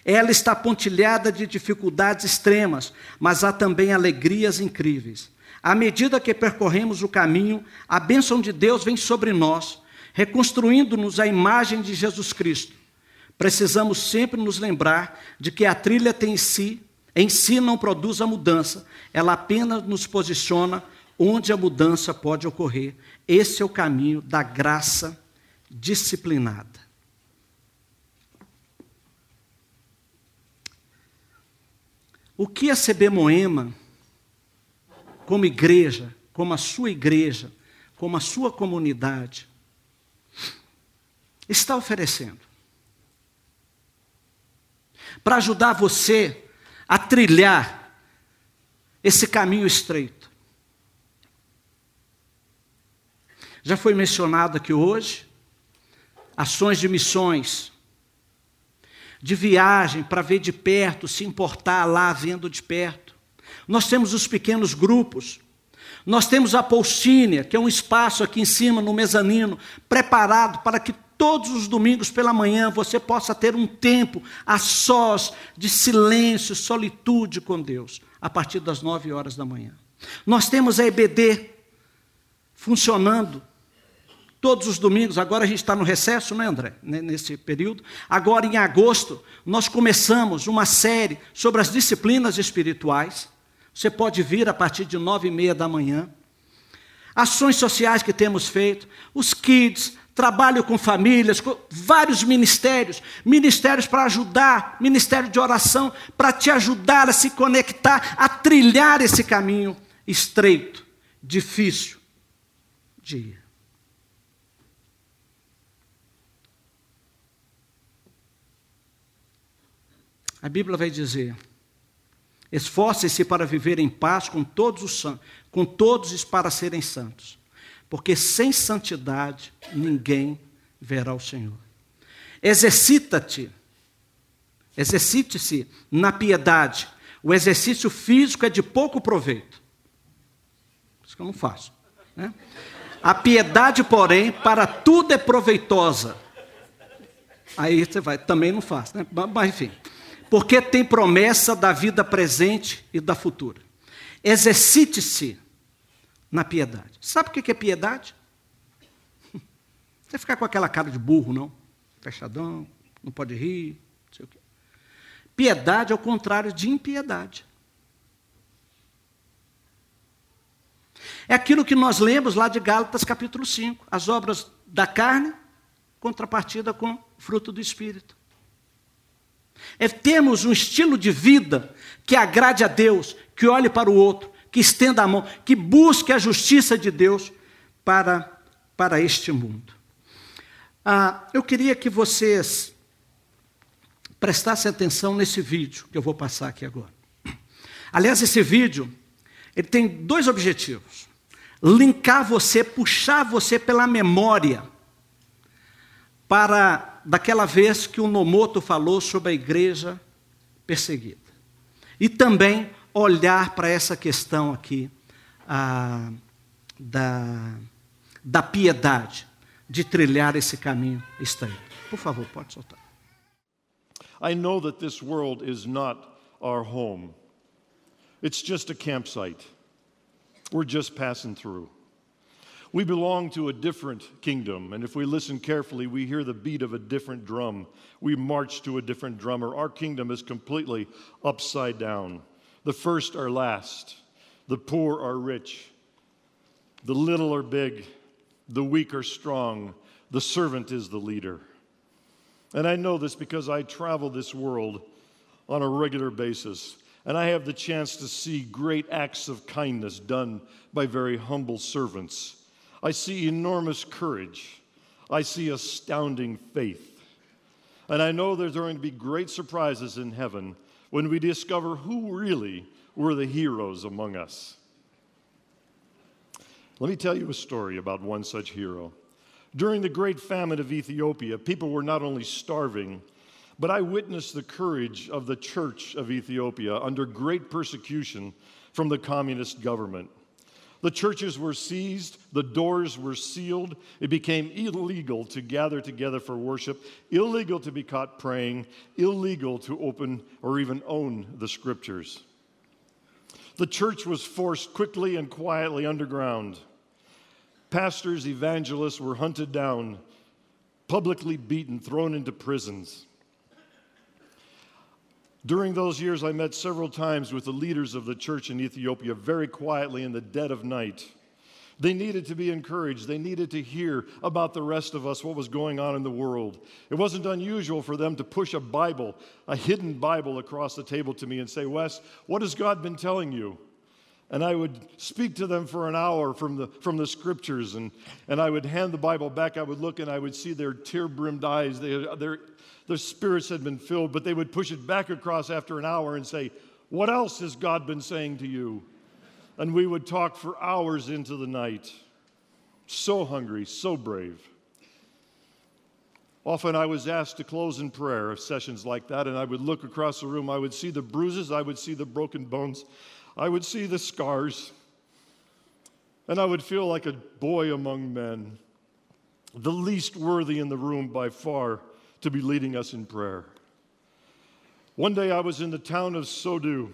Ela está pontilhada de dificuldades extremas, mas há também alegrias incríveis. À medida que percorremos o caminho, a bênção de Deus vem sobre nós, reconstruindo-nos a imagem de Jesus Cristo. Precisamos sempre nos lembrar de que a trilha tem em si, em si não produz a mudança, ela apenas nos posiciona onde a mudança pode ocorrer. Esse é o caminho da graça disciplinada. O que a CB Moema, como igreja, como a sua igreja, como a sua comunidade, está oferecendo? Para ajudar você a trilhar esse caminho estreito. Já foi mencionado aqui hoje ações de missões, de viagem para ver de perto, se importar lá vendo de perto. Nós temos os pequenos grupos. Nós temos a Polcínia, que é um espaço aqui em cima, no mezanino, preparado para que todos os domingos pela manhã você possa ter um tempo a sós, de silêncio, solitude com Deus, a partir das nove horas da manhã. Nós temos a EBD funcionando todos os domingos, agora a gente está no recesso, né, André? Nesse período. Agora, em agosto, nós começamos uma série sobre as disciplinas espirituais. Você pode vir a partir de nove e meia da manhã. Ações sociais que temos feito, os kids, trabalho com famílias, com vários ministérios, ministérios para ajudar, ministério de oração, para te ajudar a se conectar, a trilhar esse caminho estreito, difícil de ir. A Bíblia vai dizer: esforce-se para viver em paz com todos os santos, com todos para serem santos, porque sem santidade ninguém verá o Senhor. Exercita-te, exercite-se na piedade. O exercício físico é de pouco proveito. Isso que eu não faço. Né? A piedade, porém, para tudo é proveitosa. Aí você vai, também não faço, né? Mas enfim porque tem promessa da vida presente e da futura. Exercite-se na piedade. Sabe o que é piedade? Você ficar com aquela cara de burro, não? Fechadão, não pode rir, não sei o quê. Piedade é o contrário de impiedade. É aquilo que nós lemos lá de Gálatas capítulo 5. As obras da carne, contrapartida com fruto do Espírito. É termos um estilo de vida que agrade a Deus, que olhe para o outro, que estenda a mão, que busque a justiça de Deus para, para este mundo. Ah, eu queria que vocês prestassem atenção nesse vídeo que eu vou passar aqui agora. Aliás, esse vídeo ele tem dois objetivos: linkar você, puxar você pela memória para daquela vez que o Nomoto falou sobre a igreja perseguida. E também olhar para essa questão aqui ah, da, da piedade, de trilhar esse caminho. Por favor, pode soltar. I know that this world is not our home. It's just a campsite. We're just passing through. We belong to a different kingdom, and if we listen carefully, we hear the beat of a different drum. We march to a different drummer. Our kingdom is completely upside down. The first are last, the poor are rich, the little are big, the weak are strong, the servant is the leader. And I know this because I travel this world on a regular basis. And I have the chance to see great acts of kindness done by very humble servants. I see enormous courage. I see astounding faith. And I know there's going to be great surprises in heaven when we discover who really were the heroes among us. Let me tell you a story about one such hero. During the great famine of Ethiopia, people were not only starving, but I witnessed the courage of the church of Ethiopia under great persecution from the communist government. The churches were seized, the doors were sealed. It became illegal to gather together for worship, illegal to be caught praying, illegal to open or even own the scriptures. The church was forced quickly and quietly underground. Pastors, evangelists were hunted down, publicly beaten, thrown into prisons. During those years, I met several times with the leaders of the church in Ethiopia very quietly in the dead of night. They needed to be encouraged. They needed to hear about the rest of us, what was going on in the world. It wasn't unusual for them to push a Bible, a hidden Bible, across the table to me and say, Wes, what has God been telling you? And I would speak to them for an hour from the, from the scriptures, and, and I would hand the Bible back. I would look and I would see their tear brimmed eyes. They, their their spirits had been filled, but they would push it back across after an hour and say, What else has God been saying to you? And we would talk for hours into the night. So hungry, so brave. Often I was asked to close in prayer of sessions like that, and I would look across the room. I would see the bruises, I would see the broken bones, I would see the scars, and I would feel like a boy among men, the least worthy in the room by far to be leading us in prayer. One day I was in the town of Sodu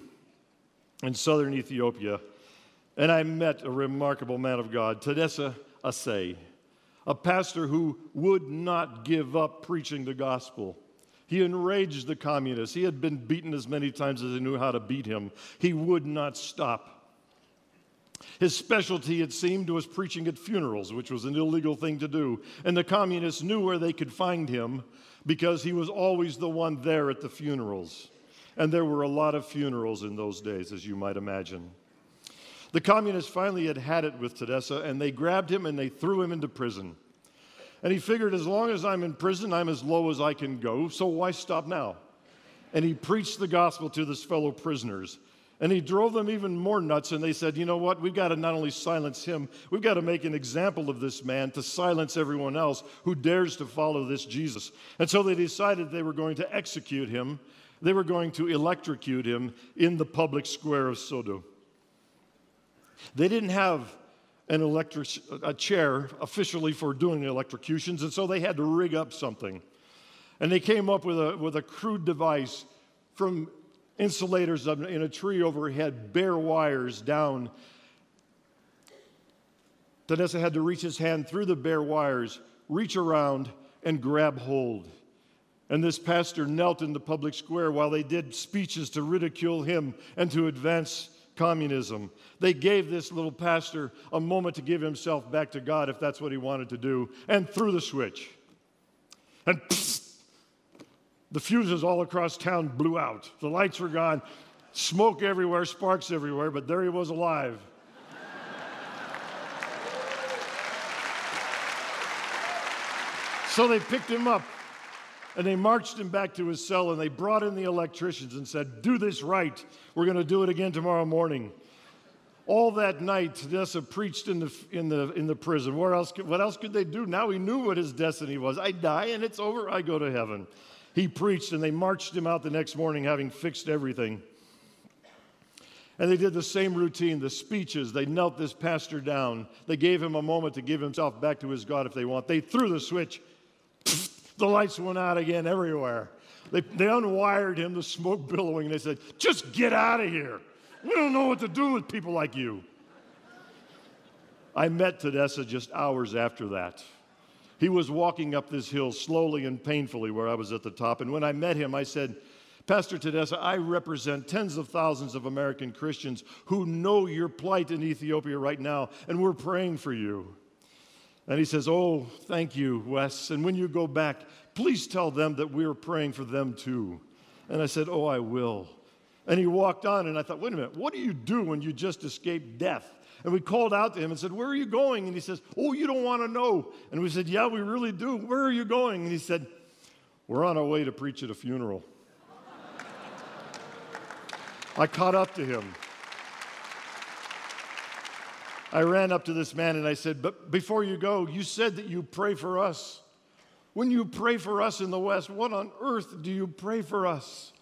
in southern Ethiopia, and I met a remarkable man of God, Tadessa Asay, a pastor who would not give up preaching the gospel. He enraged the communists. He had been beaten as many times as they knew how to beat him. He would not stop. His specialty, it seemed, was preaching at funerals, which was an illegal thing to do. And the communists knew where they could find him because he was always the one there at the funerals. And there were a lot of funerals in those days, as you might imagine. The communists finally had had it with Tadessa, and they grabbed him and they threw him into prison. And he figured, as long as I'm in prison, I'm as low as I can go, so why stop now? And he preached the gospel to his fellow prisoners. And he drove them even more nuts, and they said, You know what? We've got to not only silence him, we've got to make an example of this man to silence everyone else who dares to follow this Jesus. And so they decided they were going to execute him, they were going to electrocute him in the public square of Sodo. They didn't have an electric a chair officially for doing electrocutions, and so they had to rig up something. And they came up with a, with a crude device from insulators in a tree overhead, bare wires down. Tadessa had to reach his hand through the bare wires, reach around, and grab hold. And this pastor knelt in the public square while they did speeches to ridicule him and to advance communism. They gave this little pastor a moment to give himself back to God if that's what he wanted to do, and threw the switch. And psst, the fuses all across town blew out. The lights were gone, smoke everywhere, sparks everywhere, but there he was alive. so they picked him up and they marched him back to his cell and they brought in the electricians and said, Do this right. We're going to do it again tomorrow morning. All that night, Tadessa preached in the, in, the, in the prison. Where else, what else could they do? Now he knew what his destiny was. I die and it's over, I go to heaven he preached, and they marched him out the next morning having fixed everything. And they did the same routine, the speeches. They knelt this pastor down. They gave him a moment to give himself back to his God if they want. They threw the switch. The lights went out again everywhere. They, they unwired him, the smoke billowing. They said, Just get out of here. We don't know what to do with people like you. I met Tadessa just hours after that. He was walking up this hill slowly and painfully where I was at the top. And when I met him, I said, Pastor Tadessa, I represent tens of thousands of American Christians who know your plight in Ethiopia right now, and we're praying for you. And he says, Oh, thank you, Wes. And when you go back, please tell them that we're praying for them too. And I said, Oh, I will. And he walked on, and I thought, wait a minute, what do you do when you just escaped death? And we called out to him and said, Where are you going? And he says, Oh, you don't want to know. And we said, Yeah, we really do. Where are you going? And he said, We're on our way to preach at a funeral. I caught up to him. I ran up to this man and I said, But before you go, you said that you pray for us. When you pray for us in the West, what on earth do you pray for us?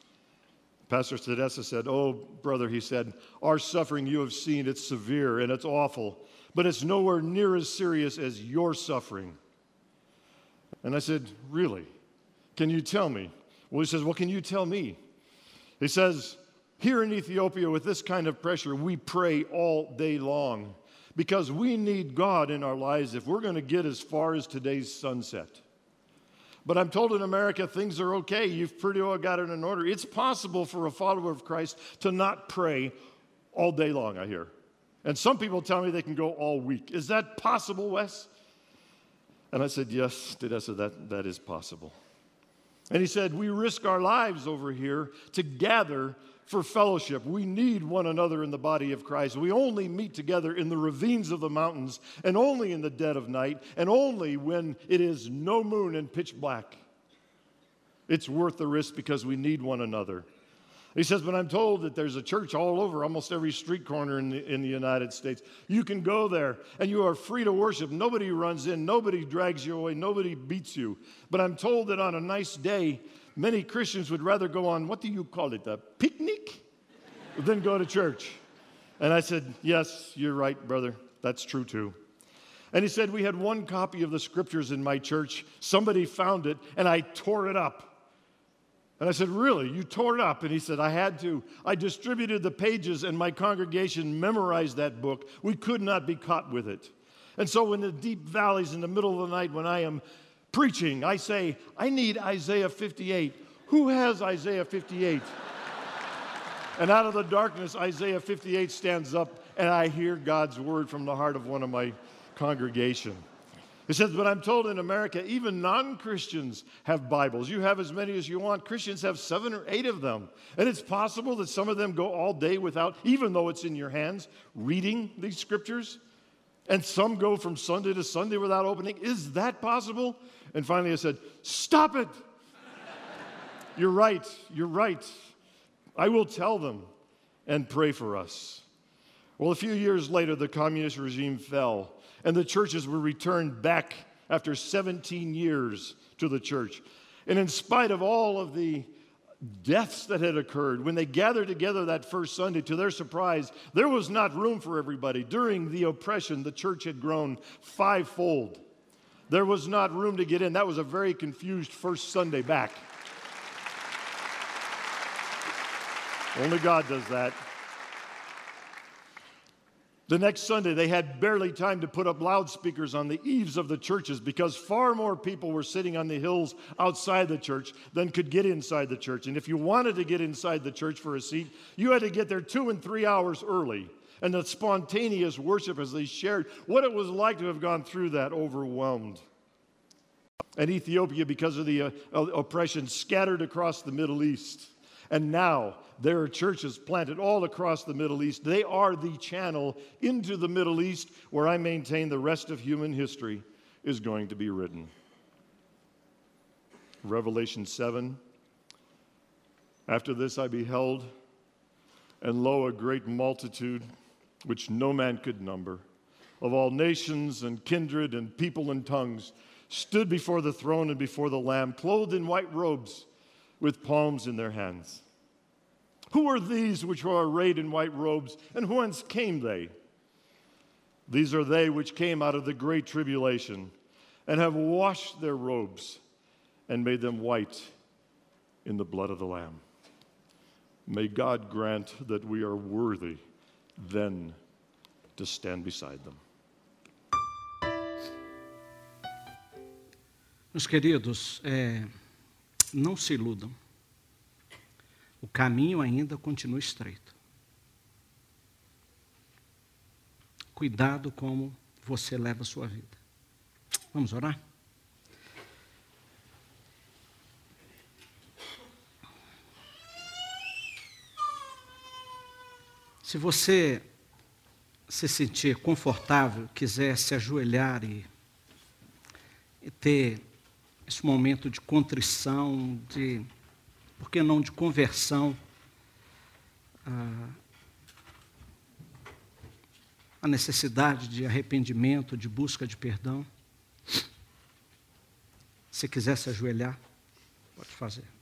Pastor Tedessa said, Oh, brother, he said, our suffering you have seen, it's severe and it's awful, but it's nowhere near as serious as your suffering. And I said, Really? Can you tell me? Well, he says, Well, can you tell me? He says, Here in Ethiopia, with this kind of pressure, we pray all day long because we need God in our lives if we're going to get as far as today's sunset. But I'm told in America things are okay. You've pretty well got it in order. It's possible for a follower of Christ to not pray all day long, I hear. And some people tell me they can go all week. Is that possible, Wes? And I said, Yes, Tedessa, that, that is possible. And he said, We risk our lives over here to gather for fellowship. We need one another in the body of Christ. We only meet together in the ravines of the mountains and only in the dead of night and only when it is no moon and pitch black. It's worth the risk because we need one another. He says, but I'm told that there's a church all over, almost every street corner in the, in the United States. You can go there and you are free to worship. Nobody runs in, nobody drags you away, nobody beats you. But I'm told that on a nice day, many Christians would rather go on, what do you call it, a picnic, than go to church. And I said, Yes, you're right, brother. That's true too. And he said, We had one copy of the scriptures in my church. Somebody found it, and I tore it up. And I said, Really? You tore it up? And he said, I had to. I distributed the pages, and my congregation memorized that book. We could not be caught with it. And so, in the deep valleys in the middle of the night, when I am preaching, I say, I need Isaiah 58. Who has Isaiah 58? and out of the darkness, Isaiah 58 stands up, and I hear God's word from the heart of one of my congregation. It says, but I'm told in America, even non Christians have Bibles. You have as many as you want. Christians have seven or eight of them. And it's possible that some of them go all day without, even though it's in your hands, reading these scriptures. And some go from Sunday to Sunday without opening. Is that possible? And finally I said, Stop it. you're right. You're right. I will tell them and pray for us. Well, a few years later, the communist regime fell, and the churches were returned back after 17 years to the church. And in spite of all of the deaths that had occurred, when they gathered together that first Sunday, to their surprise, there was not room for everybody. During the oppression, the church had grown fivefold. There was not room to get in. That was a very confused first Sunday back. Only God does that. The next Sunday, they had barely time to put up loudspeakers on the eaves of the churches because far more people were sitting on the hills outside the church than could get inside the church. And if you wanted to get inside the church for a seat, you had to get there two and three hours early. And the spontaneous worship as they shared what it was like to have gone through that overwhelmed. And Ethiopia, because of the uh, oppression, scattered across the Middle East. And now there are churches planted all across the Middle East. They are the channel into the Middle East where I maintain the rest of human history is going to be written. Revelation 7. After this I beheld, and lo, a great multitude which no man could number, of all nations and kindred and people and tongues, stood before the throne and before the Lamb, clothed in white robes with palms in their hands. Who are these which are arrayed in white robes, and whence came they? These are they which came out of the great tribulation, and have washed their robes and made them white in the blood of the Lamb. May God grant that we are worthy then to stand beside them. Meus queridos, é, não se iludam. O caminho ainda continua estreito. Cuidado como você leva a sua vida. Vamos orar? Se você se sentir confortável, quiser se ajoelhar e, e ter esse momento de contrição, de, por que não, de conversão, a, a necessidade de arrependimento, de busca de perdão. Se quiser se ajoelhar, pode fazer.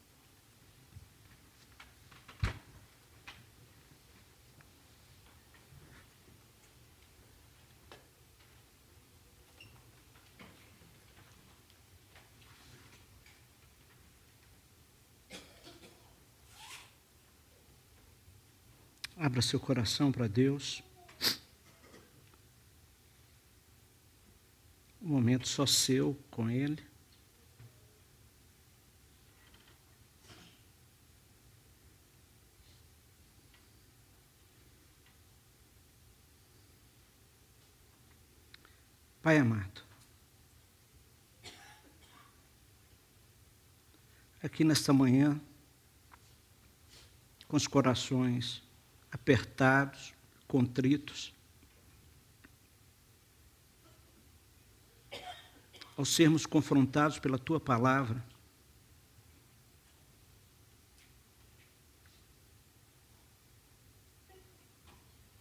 Abra seu coração para Deus. Um momento só seu com Ele. Pai amado, aqui nesta manhã, com os corações apertados, contritos, ao sermos confrontados pela tua palavra,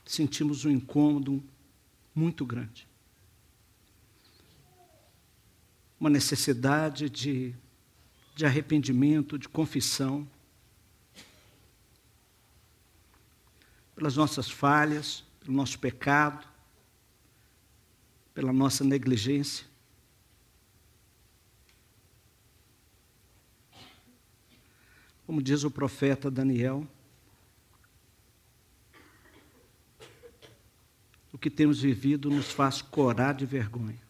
sentimos um incômodo muito grande. uma necessidade de, de arrependimento, de confissão, pelas nossas falhas, pelo nosso pecado, pela nossa negligência. Como diz o profeta Daniel, o que temos vivido nos faz corar de vergonha.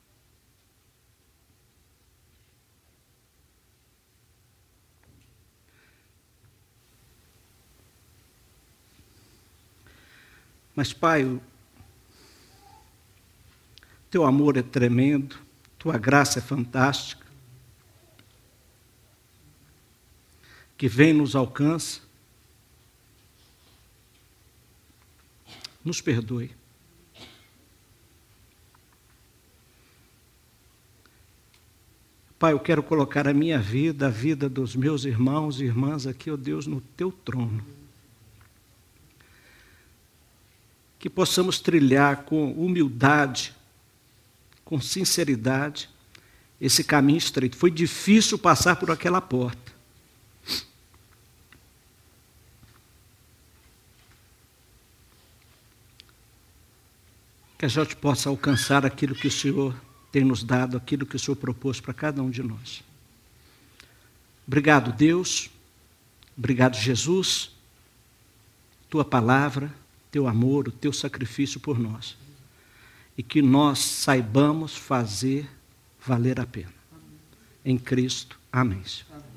Mas, Pai, o teu amor é tremendo, tua graça é fantástica, que vem nos alcança. Nos perdoe. Pai, eu quero colocar a minha vida, a vida dos meus irmãos e irmãs aqui, ó oh Deus, no teu trono. Que possamos trilhar com humildade, com sinceridade, esse caminho estreito. Foi difícil passar por aquela porta. Que a gente possa alcançar aquilo que o Senhor tem nos dado, aquilo que o Senhor propôs para cada um de nós. Obrigado, Deus. Obrigado, Jesus. Tua palavra teu amor, o teu sacrifício por nós. E que nós saibamos fazer valer a pena. Em Cristo. Amém. Amém.